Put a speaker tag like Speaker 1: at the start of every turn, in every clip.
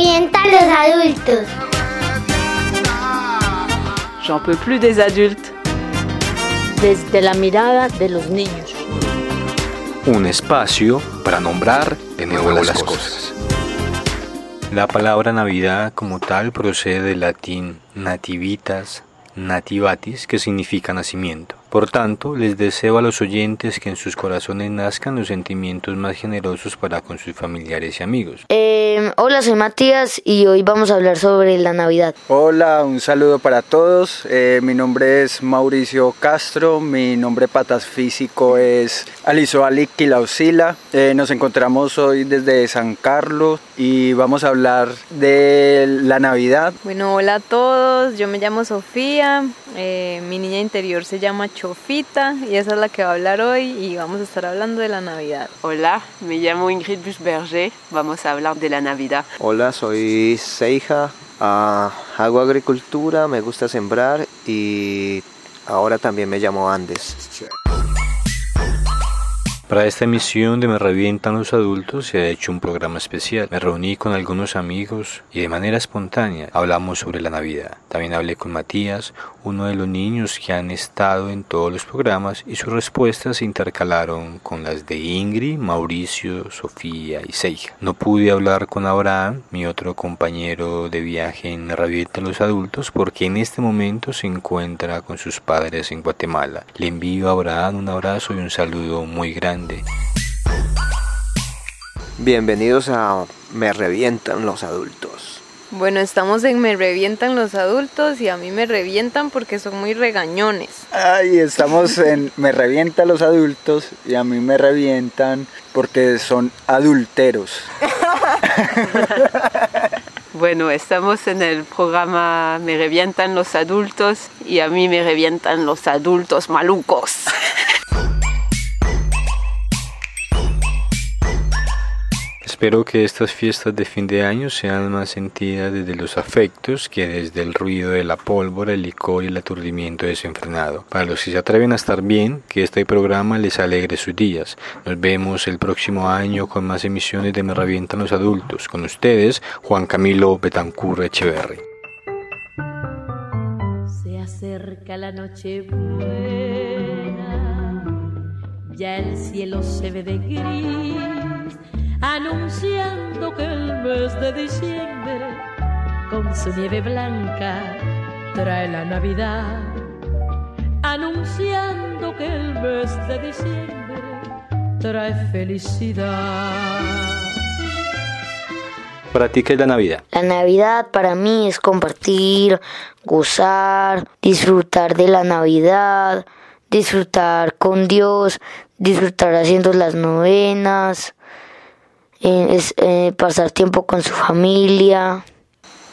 Speaker 1: revientan los adultos.
Speaker 2: J'en peux plus des adultes.
Speaker 3: Desde la mirada de los niños.
Speaker 4: Un espacio para nombrar de nuevo las cosas. La palabra Navidad como tal procede del latín nativitas, nativatis, que significa nacimiento. Por tanto, les deseo a los oyentes que en sus corazones nazcan los sentimientos más generosos para con sus familiares y amigos.
Speaker 5: Eh, hola, soy Matías y hoy vamos a hablar sobre la Navidad.
Speaker 6: Hola, un saludo para todos. Eh, mi nombre es Mauricio Castro, mi nombre patas físico es Aliso Ali Quilausila. Eh, nos encontramos hoy desde San Carlos y vamos a hablar de la Navidad.
Speaker 2: Bueno, hola a todos, yo me llamo Sofía, eh, mi niña interior se llama Chofita y esa es la que va a hablar hoy y vamos a estar hablando de la Navidad.
Speaker 7: Hola, me llamo Ingrid Buschberger, vamos a hablar de la Navidad.
Speaker 8: Hola, soy Seija, ah, hago agricultura, me gusta sembrar y ahora también me llamo Andes.
Speaker 4: Para esta emisión de Me Revientan los Adultos se ha hecho un programa especial. Me reuní con algunos amigos y de manera espontánea hablamos sobre la Navidad. También hablé con Matías, uno de los niños que han estado en todos los programas y sus respuestas se intercalaron con las de Ingrid, Mauricio, Sofía y Seija. No pude hablar con Abraham, mi otro compañero de viaje en Me Revientan los Adultos, porque en este momento se encuentra con sus padres en Guatemala. Le envío a Abraham un abrazo y un saludo muy grande
Speaker 8: Bienvenidos a Me Revientan los Adultos.
Speaker 2: Bueno, estamos en Me Revientan los Adultos y a mí me revientan porque son muy regañones.
Speaker 6: Ay, estamos en Me Revientan los Adultos y a mí me revientan porque son adulteros.
Speaker 7: Bueno, estamos en el programa Me revientan los adultos y a mí me revientan los adultos malucos.
Speaker 4: Espero que estas fiestas de fin de año sean más sentidas desde los afectos que desde el ruido de la pólvora, el licor y el aturdimiento desenfrenado. Para los que se atreven a estar bien, que este programa les alegre sus días. Nos vemos el próximo año con más emisiones de Me Revientan los Adultos. Con ustedes, Juan Camilo Betancur Echeverry.
Speaker 3: Se acerca la noche buena, ya el cielo se ve de gris anunciando que el mes de diciembre con su nieve blanca trae la Navidad, anunciando que el mes de diciembre trae felicidad.
Speaker 4: ¿Para ti qué es la Navidad?
Speaker 5: La Navidad para mí es compartir, gozar, disfrutar de la Navidad, disfrutar con Dios, disfrutar haciendo las novenas, es, eh, pasar tiempo con su familia.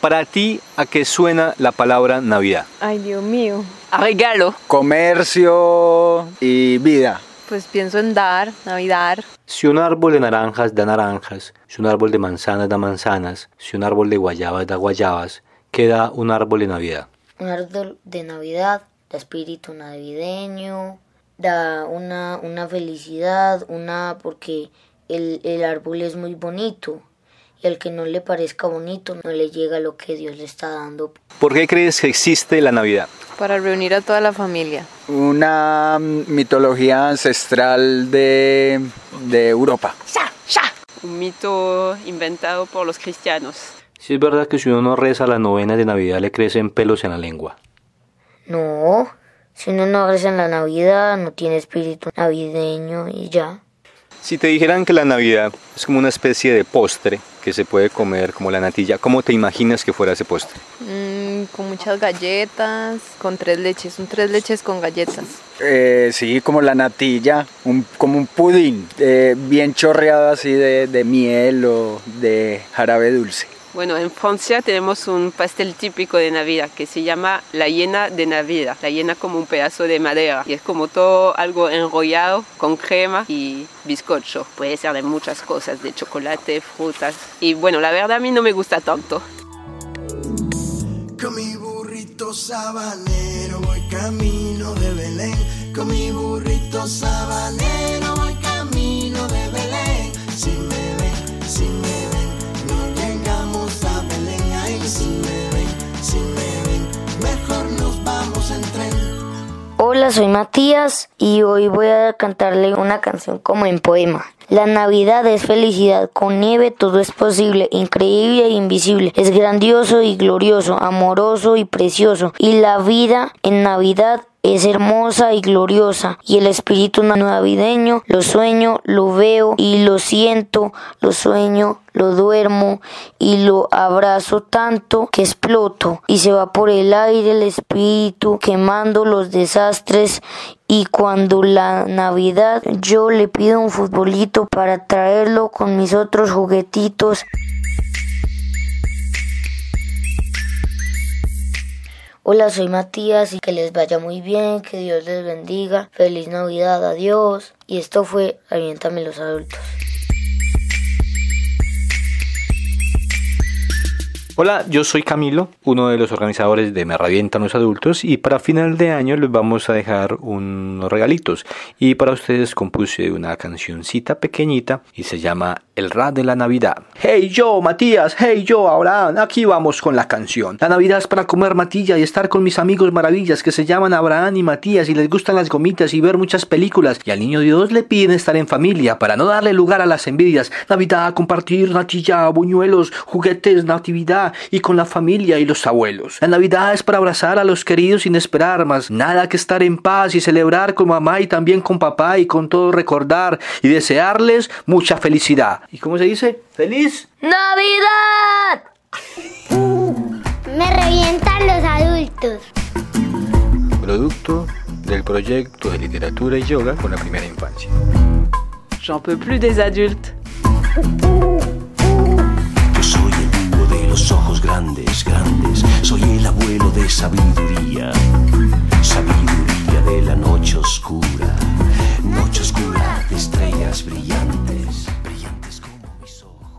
Speaker 4: Para ti, ¿a qué suena la palabra Navidad?
Speaker 2: Ay, Dios mío.
Speaker 7: A regalo.
Speaker 6: Comercio y vida.
Speaker 2: Pues pienso en dar, Navidad.
Speaker 4: Si un árbol de naranjas da naranjas, si un árbol de manzanas da manzanas, si un árbol de guayabas da guayabas, ¿qué da un árbol de Navidad?
Speaker 5: Un árbol de Navidad da espíritu navideño, da una, una felicidad, una porque el, el árbol es muy bonito y al que no le parezca bonito no le llega lo que Dios le está dando.
Speaker 4: ¿Por qué crees que existe la Navidad?
Speaker 2: Para reunir a toda la familia.
Speaker 6: Una mitología ancestral de, de Europa.
Speaker 7: Un mito inventado por los cristianos.
Speaker 4: Si es verdad que si uno no reza la novena de Navidad le crecen pelos en la lengua.
Speaker 5: No, si uno no reza en la Navidad no tiene espíritu navideño y ya.
Speaker 4: Si te dijeran que la Navidad es como una especie de postre que se puede comer como la natilla, ¿cómo te imaginas que fuera ese postre?
Speaker 2: Mm, con muchas galletas, con tres leches, un tres leches con galletas.
Speaker 6: Eh, sí, como la natilla, un, como un pudín, eh, bien chorreado así de, de miel o de jarabe dulce.
Speaker 7: Bueno, en Francia tenemos un pastel típico de Navidad que se llama la llena de Navidad. La llena como un pedazo de madera y es como todo algo enrollado con crema y bizcocho. Puede ser de muchas cosas, de chocolate, frutas. Y bueno, la verdad a mí no me gusta tanto.
Speaker 9: Con mi burrito voy camino de Belén. Con mi burrito
Speaker 5: Hola, soy Matías y hoy voy a cantarle una canción como en poema. La Navidad es felicidad, con nieve todo es posible, increíble e invisible, es grandioso y glorioso, amoroso y precioso, y la vida en Navidad es hermosa y gloriosa, y el espíritu navideño lo sueño, lo veo y lo siento, lo sueño, lo duermo y lo abrazo tanto que exploto y se va por el aire el espíritu quemando los desastres y cuando la Navidad yo le pido un futbolito para traerlo con mis otros juguetitos. Hola, soy Matías y que les vaya muy bien, que Dios les bendiga. Feliz Navidad, adiós. Y esto fue Aviéntame los adultos.
Speaker 4: Hola, yo soy Camilo, uno de los organizadores de Me Revientan los Adultos y para final de año les vamos a dejar unos regalitos y para ustedes compuse una cancioncita pequeñita y se llama El Rap de la Navidad. Hey yo, Matías, hey yo, Abraham, aquí vamos con la canción. La Navidad es para comer matilla y estar con mis amigos maravillas que se llaman Abraham y Matías y les gustan las gomitas y ver muchas películas y al niño Dios le piden estar en familia para no darle lugar a las envidias. Navidad, compartir natilla, buñuelos, juguetes, natividad y con la familia y los abuelos. La Navidad es para abrazar a los queridos sin esperar más nada que estar en paz y celebrar con mamá y también con papá y con todo recordar y desearles mucha felicidad. ¿Y cómo se dice? ¡Feliz!
Speaker 5: ¡Navidad!
Speaker 1: Me revientan los adultos.
Speaker 4: Producto del proyecto de literatura y yoga con la primera infancia.
Speaker 7: J'en peux plus des adultes.
Speaker 9: Yo soy el de los ojos grandes, grandes. Soy el abuelo de sabiduría.